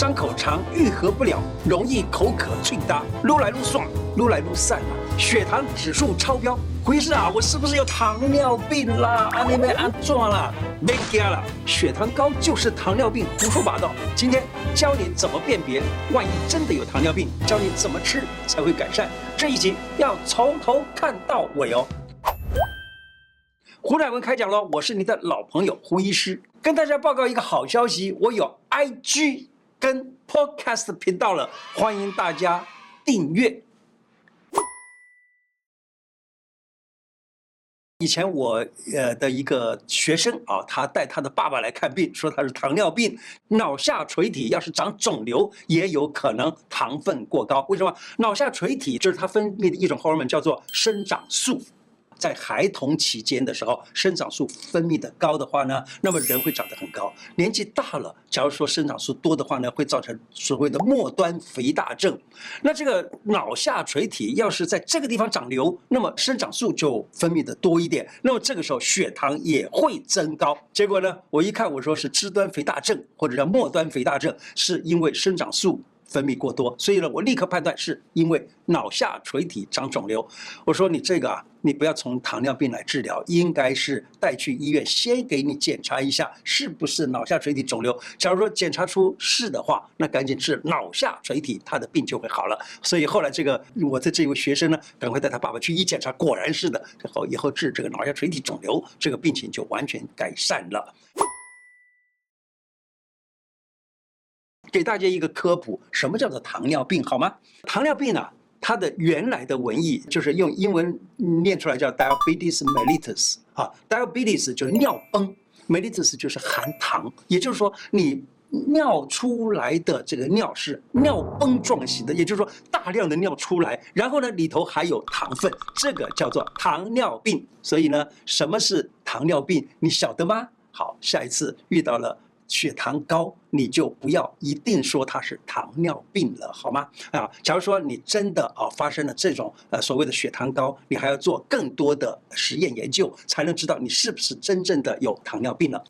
伤口长愈合不了，容易口渴啐嗒，撸来撸爽，撸来撸散了，血糖指数超标。胡医师啊，我是不是有糖尿病啦？啊，你们安怎了？别惊了，血糖高就是糖尿病，胡说八道。今天教你怎么辨别，万一真的有糖尿病，教你怎么吃才会改善。这一集要从头看到尾哦。胡乃文开讲了，我是你的老朋友胡医师，跟大家报告一个好消息，我有 IG 跟 Podcast 频道了，欢迎大家订阅。以前我呃的一个学生啊，他带他的爸爸来看病，说他是糖尿病，脑下垂体要是长肿瘤，也有可能糖分过高。为什么？脑下垂体就是它分泌的一种荷尔蒙，叫做生长素。在孩童期间的时候，生长素分泌的高的话呢，那么人会长得很高。年纪大了，假如说生长素多的话呢，会造成所谓的末端肥大症。那这个脑下垂体要是在这个地方长瘤，那么生长素就分泌的多一点，那么这个时候血糖也会增高。结果呢，我一看，我说是肢端肥大症或者叫末端肥大症，是因为生长素。分泌过多，所以呢，我立刻判断是因为脑下垂体长肿瘤。我说你这个啊，你不要从糖尿病来治疗，应该是带去医院先给你检查一下是不是脑下垂体肿瘤。假如说检查出是的话，那赶紧治脑下垂体，他的病就会好了。所以后来这个我的这位学生呢，赶快带他爸爸去一检查，果然是的，然后以后治这个脑下垂体肿瘤，这个病情就完全改善了。给大家一个科普，什么叫做糖尿病？好吗？糖尿病呢、它的原来的文意就是用英文念出来叫 diabetes mellitus 啊，diabetes 就是尿崩，mellitus 就是含糖，也就是说你尿出来的这个尿是尿崩状型的，也就是说大量的尿出来，然后呢里头还有糖分，这个叫做糖尿病。所以呢，什么是糖尿病？你晓得吗？好，下一次遇到了。血糖高，你就不要一定说它是糖尿病了，好吗？啊，假如说你真的啊发生了这种呃所谓的血糖高，你还要做更多的实验研究，才能知道你是不是真正的有糖尿病了。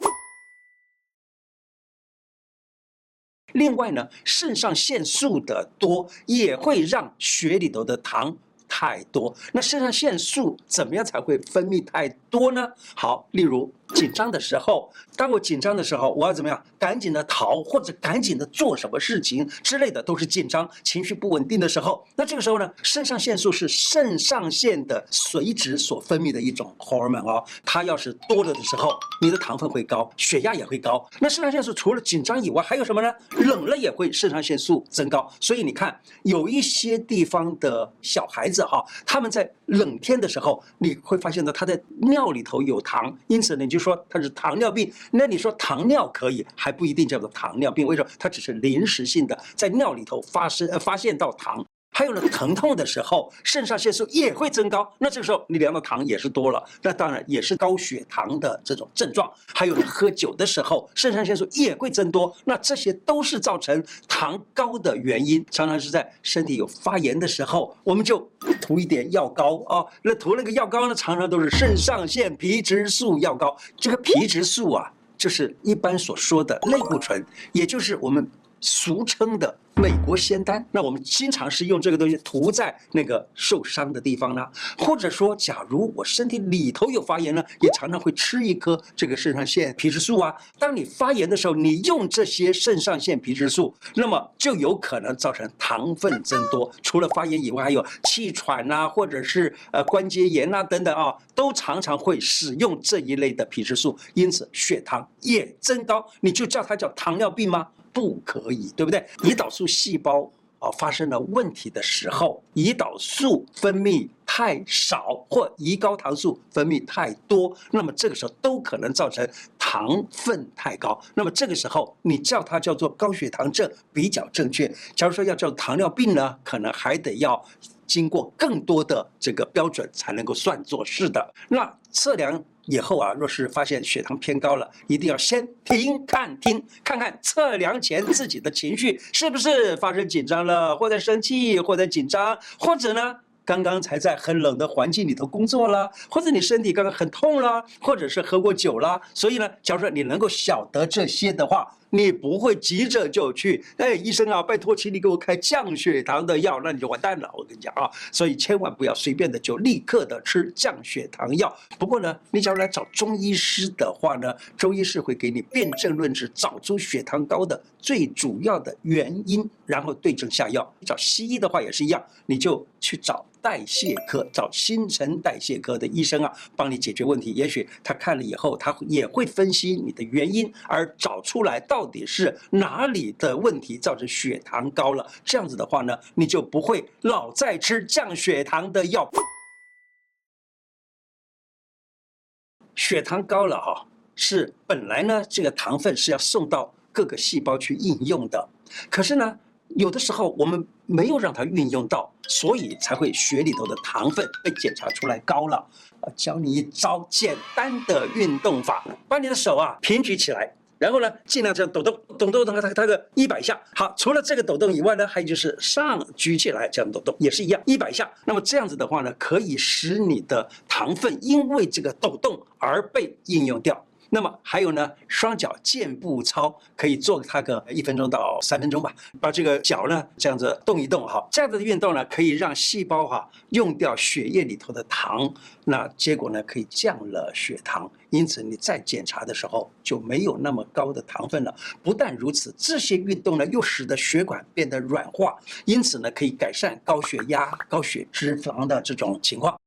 另外呢，肾上腺素的多也会让血里头的糖太多。那肾上腺素怎么样才会分泌太多呢？好，例如。紧张的时候，当我紧张的时候，我要怎么样？赶紧的逃，或者赶紧的做什么事情之类的，都是紧张、情绪不稳定的时候。那这个时候呢，肾上腺素是肾上腺的髓质所分泌的一种荷尔蒙哦。它要是多了的时候，你的糖分会高，血压也会高。那肾上腺素除了紧张以外，还有什么呢？冷了也会肾上腺素增高。所以你看，有一些地方的小孩子哈，他们在冷天的时候，你会发现呢，他在尿里头有糖，因此呢，你就。说他是糖尿病，那你说糖尿可以，还不一定叫做糖尿病。为什么？它只是临时性的，在尿里头发生呃发现到糖。还有呢，疼痛的时候，肾上腺素也会增高。那这个时候你量的糖也是多了，那当然也是高血糖的这种症状。还有呢，喝酒的时候，肾上腺素也会增多。那这些都是造成糖高的原因。常常是在身体有发炎的时候，我们就涂一点药膏啊。那涂那个药膏呢，常常都是肾上腺皮质素药膏。这个皮质素啊，就是一般所说的类固醇，也就是我们俗称的。美国仙丹，那我们经常是用这个东西涂在那个受伤的地方呢，或者说，假如我身体里头有发炎呢，也常常会吃一颗这个肾上腺皮质素啊。当你发炎的时候，你用这些肾上腺皮质素，那么就有可能造成糖分增多。除了发炎以外，还有气喘呐、啊，或者是呃关节炎呐、啊、等等啊，都常常会使用这一类的皮质素，因此血糖也增高。你就叫它叫糖尿病吗？不可以，对不对？胰岛素细胞啊发生了问题的时候，胰岛素分泌太少或胰高糖素分泌太多，那么这个时候都可能造成糖分太高。那么这个时候你叫它叫做高血糖症比较正确。假如说要叫糖尿病呢，可能还得要经过更多的这个标准才能够算作是的。那测量。以后啊，若是发现血糖偏高了，一定要先停、看、听，看看测量前自己的情绪是不是发生紧张了，或者生气，或者紧张，或者呢，刚刚才在很冷的环境里头工作了，或者你身体刚刚很痛了，或者是喝过酒了。所以呢，假如说你能够晓得这些的话，你不会急着就去，哎，医生啊，拜托，请你给我开降血糖的药，那你就完蛋了。我跟你讲啊，所以千万不要随便的就立刻的吃降血糖药。不过呢，你假如来找中医师的话呢，中医师会给你辨证论治，找出血糖高的最主要的原因，然后对症下药。找西医的话也是一样，你就去找。代谢科找新陈代谢科的医生啊，帮你解决问题。也许他看了以后，他也会分析你的原因，而找出来到底是哪里的问题造成血糖高了。这样子的话呢，你就不会老在吃降血糖的药。血糖高了哈，是本来呢，这个糖分是要送到各个细胞去应用的，可是呢，有的时候我们没有让它运用到，所以才会血里头的糖分被检查出来高了。啊教你一招简单的运动法，把你的手啊平举起来，然后呢尽量这样抖动，抖动，它它它个一百下。好，除了这个抖动以外呢，还有就是上举起来这样抖动也是一样，一百下。那么这样子的话呢，可以使你的糖分因为这个抖动而被应用掉。那么还有呢，双脚健步操可以做它个一分钟到三分钟吧，把这个脚呢这样子动一动哈，这样子的运动呢可以让细胞哈用掉血液里头的糖，那结果呢可以降了血糖，因此你再检查的时候就没有那么高的糖分了。不但如此，这些运动呢又使得血管变得软化，因此呢可以改善高血压、高血脂肪的这种情况。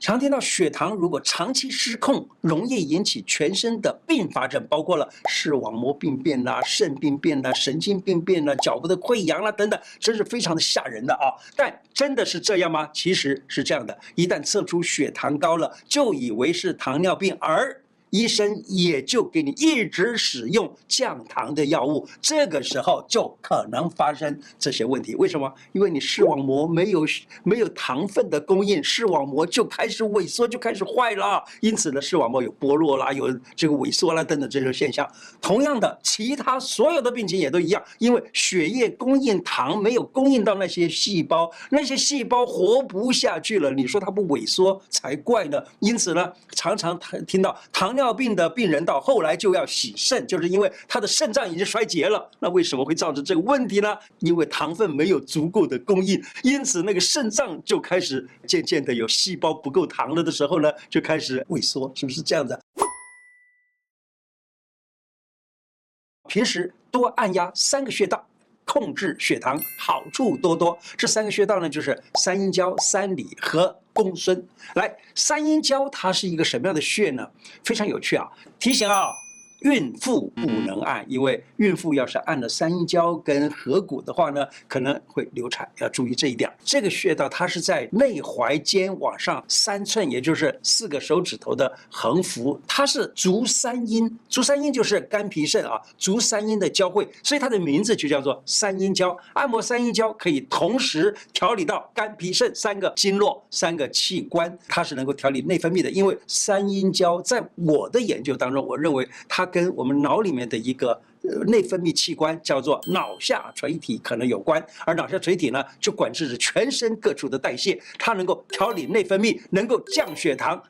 常听到血糖如果长期失控，容易引起全身的并发症，包括了视网膜病变啦、肾病变啦、神经病变啦、脚部的溃疡啦等等，真是非常的吓人的啊！但真的是这样吗？其实是这样的，一旦测出血糖高了，就以为是糖尿病，而医生也就给你一直使用降糖的药物，这个时候就可能发生这些问题。为什么？因为你视网膜没有没有糖分的供应，视网膜就开始萎缩，就开始坏了。因此呢，视网膜有剥落啦，有这个萎缩啦等等这种现象。同样的，其他所有的病情也都一样，因为血液供应糖没有供应到那些细胞，那些细胞活不下去了。你说它不萎缩才怪呢。因此呢，常常听到糖。尿病的病人到后来就要洗肾，就是因为他的肾脏已经衰竭了。那为什么会造成这个问题呢？因为糖分没有足够的供应，因此那个肾脏就开始渐渐的有细胞不够糖了的时候呢，就开始萎缩，是不是这样的？平时多按压三个穴道，控制血糖，好处多多。这三个穴道呢，就是三阴交、三里和。公孙，来，三阴交它是一个什么样的穴呢？非常有趣啊！提醒啊。孕妇不能按，因为孕妇要是按了三阴交跟合谷的话呢，可能会流产，要注意这一点。这个穴道它是在内踝尖往上三寸，也就是四个手指头的横幅，它是足三阴，足三阴就是肝脾肾啊，足三阴的交汇，所以它的名字就叫做三阴交。按摩三阴交可以同时调理到肝脾肾三个经络、三个器官，它是能够调理内分泌的。因为三阴交在我的研究当中，我认为它。跟我们脑里面的一个内分泌器官叫做脑下垂体可能有关，而脑下垂体呢，就管制着全身各处的代谢，它能够调理内分泌，能够降血糖。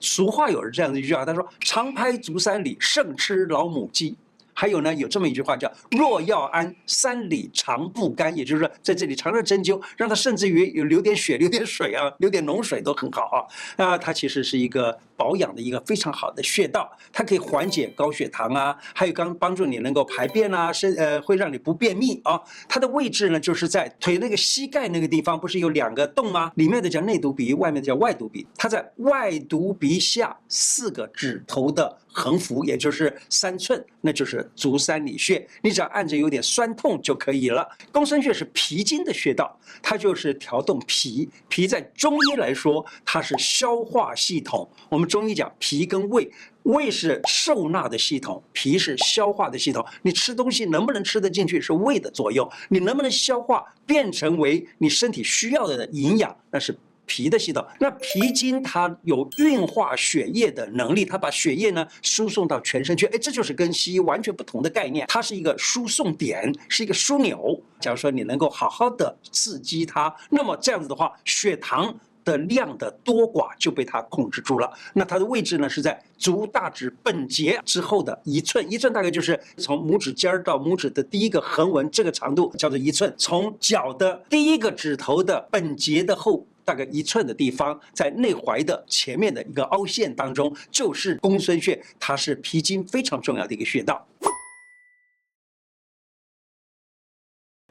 俗话有这样的一句话，他说：“常拍足三里，胜吃老母鸡。”还有呢，有这么一句话叫“若要安三里常不干”，也就是说，在这里常常针灸，让它甚至于有流点血、流点水啊，流点脓水都很好啊。那，它其实是一个保养的一个非常好的穴道，它可以缓解高血糖啊，还有刚帮助你能够排便啊，是呃会让你不便秘啊。它的位置呢，就是在腿那个膝盖那个地方，不是有两个洞吗？里面的叫内犊鼻，外面的叫外犊鼻。它在外犊鼻下四个指头的横幅，也就是三寸，那就是。足三里穴，你只要按着有点酸痛就可以了。公孙穴是脾经的穴道，它就是调动脾。脾在中医来说，它是消化系统。我们中医讲脾跟胃，胃是受纳的系统，脾是消化的系统。你吃东西能不能吃得进去，是胃的作用；你能不能消化变成为你身体需要的营养，那是。脾的系统，那脾经它有运化血液的能力，它把血液呢输送到全身去，哎，这就是跟西医完全不同的概念，它是一个输送点，是一个枢纽。假如说你能够好好的刺激它，那么这样子的话，血糖的量的多寡就被它控制住了。那它的位置呢，是在足大指本节之后的一寸，一寸大概就是从拇指尖儿到拇指的第一个横纹这个长度叫做一寸。从脚的第一个指头的本节的后大概一寸的地方，在内踝的前面的一个凹陷当中，就是公孙穴，它是脾经非常重要的一个穴道。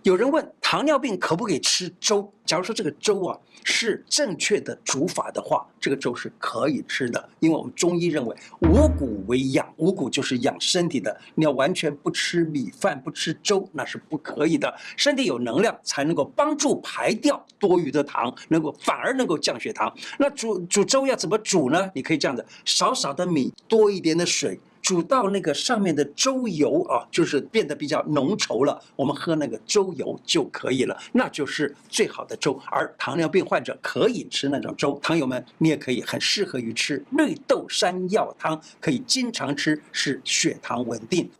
有人问糖尿病可不可以吃粥？假如说这个粥啊是正确的煮法的话，这个粥是可以吃的。因为我们中医认为五谷为养，五谷就是养身体的。你要完全不吃米饭、不吃粥，那是不可以的。身体有能量才能够帮助排掉多余的糖，能够反而能够降血糖。那煮煮粥要怎么煮呢？你可以这样子：少少的米，多一点的水。煮到那个上面的粥油啊，就是变得比较浓稠了，我们喝那个粥油就可以了，那就是最好的粥。而糖尿病患者可以吃那种粥，糖友们你也可以很适合于吃绿豆山药汤，可以经常吃，使血糖稳定。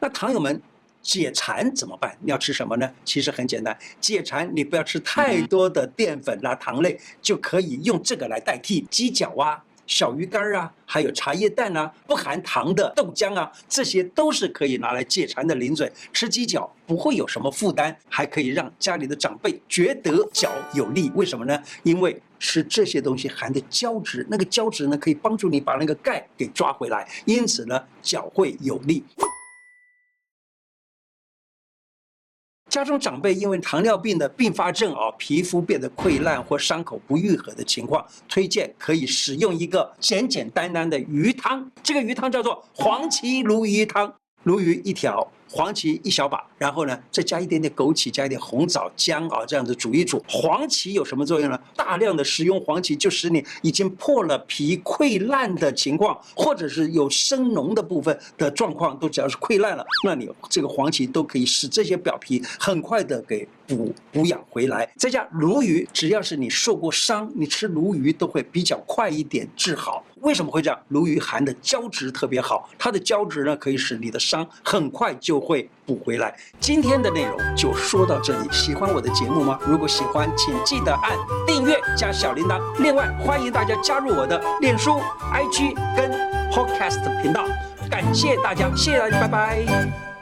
那糖友们。解馋怎么办？你要吃什么呢？其实很简单，解馋你不要吃太多的淀粉啦、糖类，就可以用这个来代替鸡脚啊、小鱼干啊，还有茶叶蛋啊，不含糖的豆浆啊，这些都是可以拿来解馋的零嘴。吃鸡脚不会有什么负担，还可以让家里的长辈觉得脚有力。为什么呢？因为吃这些东西含的胶质，那个胶质呢可以帮助你把那个钙给抓回来，因此呢脚会有力。家中长辈因为糖尿病的并发症啊，皮肤变得溃烂或伤口不愈合的情况，推荐可以使用一个简简单单的鱼汤。这个鱼汤叫做黄芪鲈鱼汤，鲈鱼一条。黄芪一小把，然后呢，再加一点点枸杞，加一点红枣、姜啊，这样子煮一煮。黄芪有什么作用呢？大量的食用黄芪，就使你已经破了皮溃烂的情况，或者是有生脓的部分的状况，都只要是溃烂了，那你这个黄芪都可以使这些表皮很快的给补补养回来。再加鲈鱼，只要是你受过伤，你吃鲈鱼都会比较快一点治好。为什么会这样？鲈鱼含的胶质特别好，它的胶质呢可以使你的伤很快就会补回来。今天的内容就说到这里，喜欢我的节目吗？如果喜欢，请记得按订阅加小铃铛。另外，欢迎大家加入我的脸书、IG 跟 Podcast 频道。感谢大家，谢谢大家，拜拜。